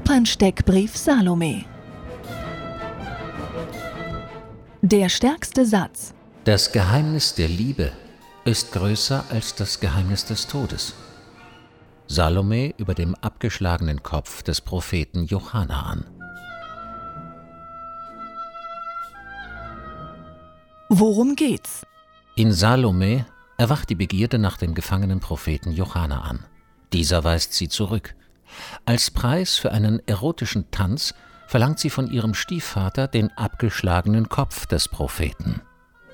Opernsteckbrief Salome Der stärkste Satz Das Geheimnis der Liebe ist größer als das Geheimnis des Todes. Salome über dem abgeschlagenen Kopf des Propheten Johanna an. Worum geht's? In Salome erwacht die Begierde nach dem gefangenen Propheten Johanna an. Dieser weist sie zurück. Als Preis für einen erotischen Tanz verlangt sie von ihrem Stiefvater den abgeschlagenen Kopf des Propheten.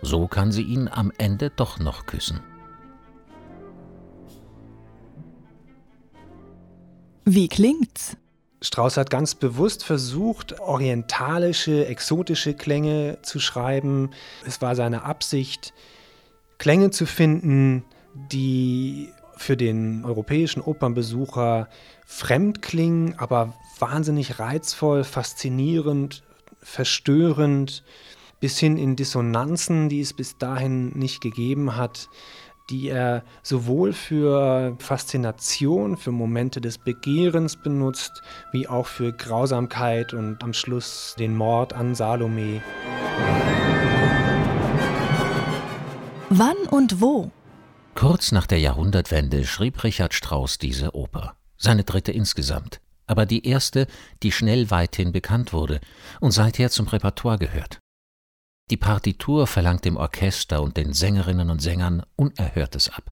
So kann sie ihn am Ende doch noch küssen. Wie klingt's? Strauss hat ganz bewusst versucht, orientalische, exotische Klänge zu schreiben. Es war seine Absicht, Klänge zu finden, die für den europäischen Opernbesucher fremd klingen, aber wahnsinnig reizvoll, faszinierend, verstörend, bis hin in Dissonanzen, die es bis dahin nicht gegeben hat, die er sowohl für Faszination, für Momente des Begehrens benutzt, wie auch für Grausamkeit und am Schluss den Mord an Salome. Wann und wo? Kurz nach der Jahrhundertwende schrieb Richard Strauss diese Oper, seine dritte insgesamt, aber die erste, die schnell weithin bekannt wurde und seither zum Repertoire gehört. Die Partitur verlangt dem Orchester und den Sängerinnen und Sängern Unerhörtes ab.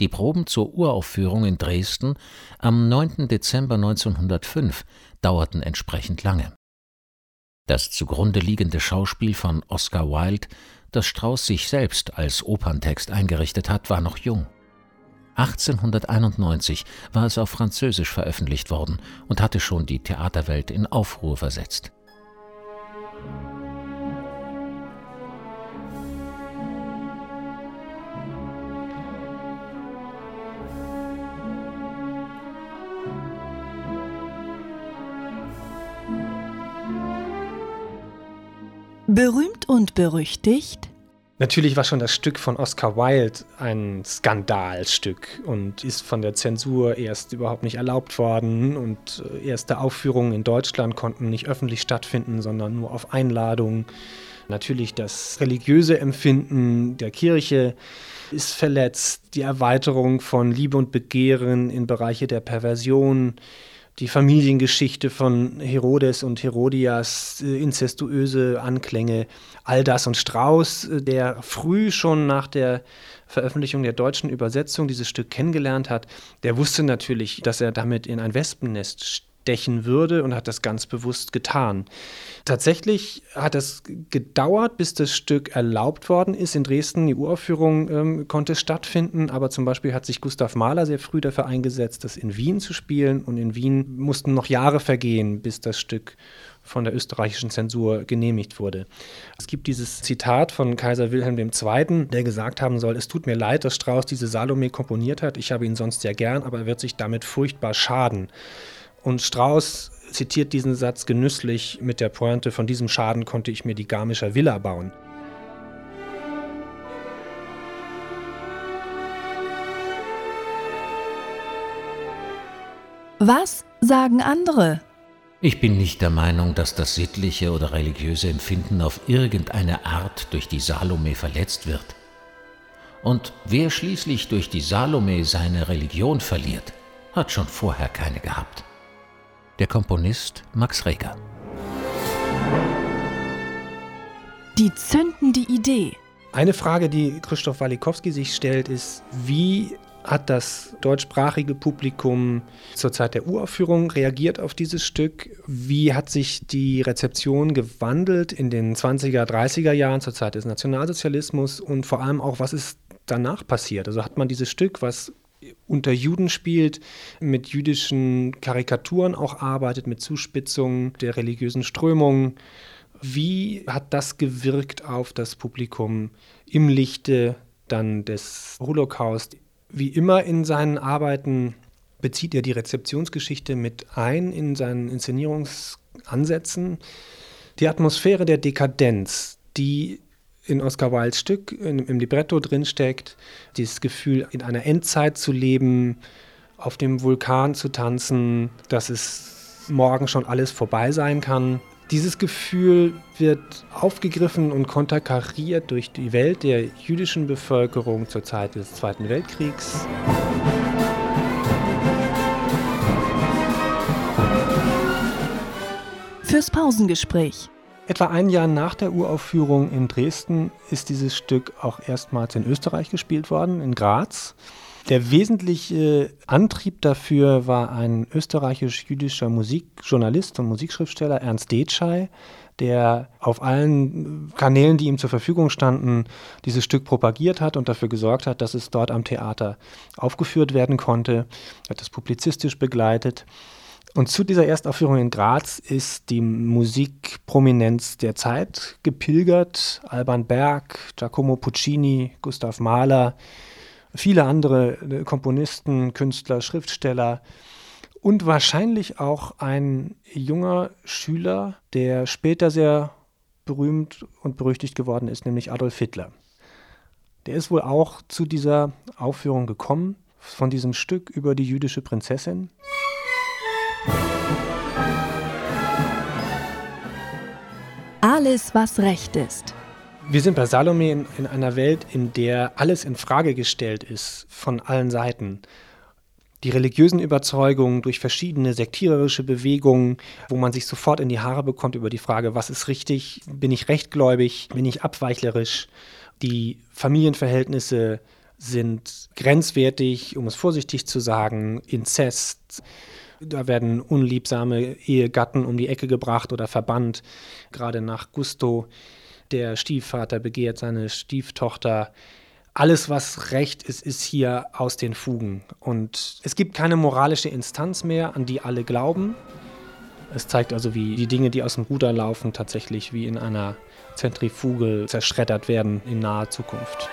Die Proben zur Uraufführung in Dresden am 9. Dezember 1905 dauerten entsprechend lange. Das zugrunde liegende Schauspiel von Oscar Wilde, das Strauss sich selbst als Operntext eingerichtet hat, war noch jung. 1891 war es auf Französisch veröffentlicht worden und hatte schon die Theaterwelt in Aufruhr versetzt. Berühmt und berüchtigt? Natürlich war schon das Stück von Oscar Wilde ein Skandalstück und ist von der Zensur erst überhaupt nicht erlaubt worden und äh, erste Aufführungen in Deutschland konnten nicht öffentlich stattfinden, sondern nur auf Einladung. Natürlich das religiöse Empfinden der Kirche ist verletzt, die Erweiterung von Liebe und Begehren in Bereiche der Perversion die Familiengeschichte von Herodes und Herodias, äh, inzestuöse Anklänge, all das. Und Strauss, äh, der früh schon nach der Veröffentlichung der deutschen Übersetzung dieses Stück kennengelernt hat, der wusste natürlich, dass er damit in ein Wespennest stechen würde und hat das ganz bewusst getan. Tatsächlich hat es gedauert, bis das Stück erlaubt worden ist. In Dresden die Uraufführung ähm, konnte stattfinden, aber zum Beispiel hat sich Gustav Mahler sehr früh dafür eingesetzt, das in Wien zu spielen. Und in Wien mussten noch Jahre vergehen, bis das Stück von der österreichischen Zensur genehmigt wurde. Es gibt dieses Zitat von Kaiser Wilhelm II., der gesagt haben soll, es tut mir leid, dass Strauss diese Salome komponiert hat. Ich habe ihn sonst sehr gern, aber er wird sich damit furchtbar schaden. Und Strauss zitiert diesen Satz genüsslich mit der Pointe, von diesem Schaden konnte ich mir die Garmischer Villa bauen. Was sagen andere? Ich bin nicht der Meinung, dass das sittliche oder religiöse Empfinden auf irgendeine Art durch die Salome verletzt wird. Und wer schließlich durch die Salome seine Religion verliert, hat schon vorher keine gehabt der Komponist Max Reger. Die zündende Idee. Eine Frage, die Christoph Walikowski sich stellt, ist, wie hat das deutschsprachige Publikum zur Zeit der Uraufführung reagiert auf dieses Stück? Wie hat sich die Rezeption gewandelt in den 20er, 30er Jahren zur Zeit des Nationalsozialismus und vor allem auch, was ist danach passiert? Also hat man dieses Stück, was unter Juden spielt, mit jüdischen Karikaturen auch arbeitet, mit Zuspitzungen der religiösen Strömungen. Wie hat das gewirkt auf das Publikum im Lichte dann des Holocaust? Wie immer in seinen Arbeiten bezieht er die Rezeptionsgeschichte mit ein in seinen Inszenierungsansätzen. Die Atmosphäre der Dekadenz, die in Oscar Wildes Stück in, im Libretto drinsteckt, dieses Gefühl, in einer Endzeit zu leben, auf dem Vulkan zu tanzen, dass morgen schon alles vorbei sein kann. Dieses Gefühl wird aufgegriffen und konterkariert durch die Welt der jüdischen Bevölkerung zur Zeit des Zweiten Weltkriegs. Fürs Pausengespräch. Etwa ein Jahr nach der Uraufführung in Dresden ist dieses Stück auch erstmals in Österreich gespielt worden, in Graz. Der wesentliche Antrieb dafür war ein österreichisch-jüdischer Musikjournalist und Musikschriftsteller Ernst Detschei, der auf allen Kanälen, die ihm zur Verfügung standen, dieses Stück propagiert hat und dafür gesorgt hat, dass es dort am Theater aufgeführt werden konnte. Er hat das publizistisch begleitet. Und zu dieser Erstaufführung in Graz ist die Musikprominenz der Zeit gepilgert. Alban Berg, Giacomo Puccini, Gustav Mahler, viele andere äh, Komponisten, Künstler, Schriftsteller und wahrscheinlich auch ein junger Schüler, der später sehr berühmt und berüchtigt geworden ist, nämlich Adolf Hitler. Der ist wohl auch zu dieser Aufführung gekommen, von diesem Stück über die jüdische Prinzessin. Alles, was recht ist. Wir sind bei Salome in, in, einer Welt, in der alles in Frage gestellt ist von allen Seiten. Die religiösen Überzeugungen durch verschiedene sektiererische Bewegungen, wo man sich sofort in die Haare bekommt über die Frage, was ist richtig, bin ich rechtgläubig, bin ich abweichlerisch. Die Familienverhältnisse sind grenzwertig, um es vorsichtig zu sagen, Inzest. Da werden unliebsame Ehegatten um die Ecke gebracht oder verbannt, gerade nach Gusto der Stiefvater begehrt seine Stieftochter. Alles, was recht ist, ist hier aus den Fugen. Und es gibt keine moralische Instanz mehr, an die alle glauben. Es zeigt also, wie die Dinge, die aus dem Ruder laufen, tatsächlich wie in einer Zentrifuge zerschreddert werden in naher Zukunft.